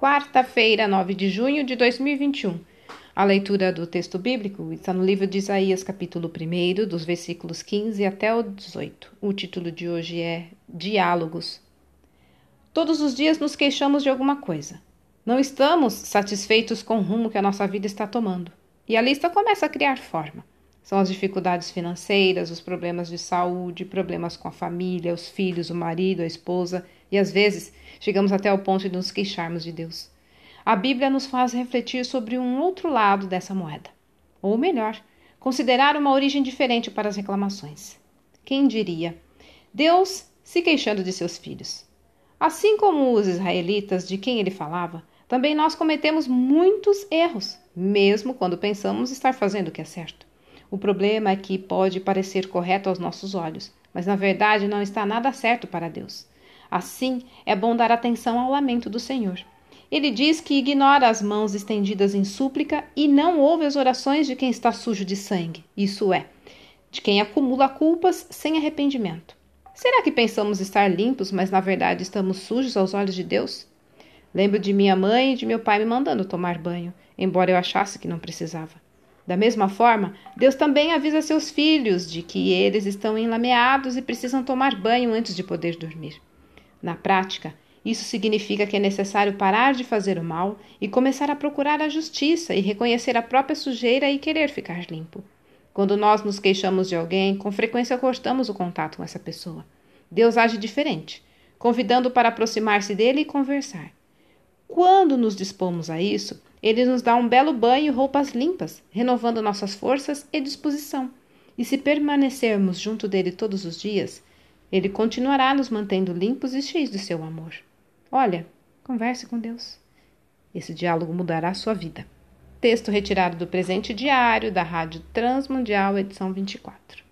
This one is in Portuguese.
Quarta-feira, 9 de junho de 2021. A leitura do texto bíblico está no livro de Isaías, capítulo 1, dos versículos 15 até o 18. O título de hoje é Diálogos. Todos os dias nos queixamos de alguma coisa. Não estamos satisfeitos com o rumo que a nossa vida está tomando. E a lista começa a criar forma. São as dificuldades financeiras, os problemas de saúde, problemas com a família, os filhos, o marido, a esposa, e às vezes chegamos até o ponto de nos queixarmos de Deus. A Bíblia nos faz refletir sobre um outro lado dessa moeda. Ou melhor, considerar uma origem diferente para as reclamações. Quem diria? Deus se queixando de seus filhos. Assim como os israelitas de quem ele falava, também nós cometemos muitos erros, mesmo quando pensamos estar fazendo o que é certo. O problema é que pode parecer correto aos nossos olhos, mas na verdade não está nada certo para Deus. Assim, é bom dar atenção ao lamento do Senhor. Ele diz que ignora as mãos estendidas em súplica e não ouve as orações de quem está sujo de sangue, isso é, de quem acumula culpas sem arrependimento. Será que pensamos estar limpos, mas na verdade estamos sujos aos olhos de Deus? Lembro de minha mãe e de meu pai me mandando tomar banho, embora eu achasse que não precisava. Da mesma forma, Deus também avisa seus filhos de que eles estão enlameados e precisam tomar banho antes de poder dormir. Na prática, isso significa que é necessário parar de fazer o mal e começar a procurar a justiça e reconhecer a própria sujeira e querer ficar limpo. Quando nós nos queixamos de alguém, com frequência cortamos o contato com essa pessoa. Deus age diferente, convidando para aproximar-se dele e conversar. Quando nos dispomos a isso, ele nos dá um belo banho e roupas limpas, renovando nossas forças e disposição. E se permanecermos junto dele todos os dias, ele continuará nos mantendo limpos e cheios de seu amor. Olha, converse com Deus. Esse diálogo mudará sua vida. Texto retirado do presente diário da Rádio Transmundial, edição 24.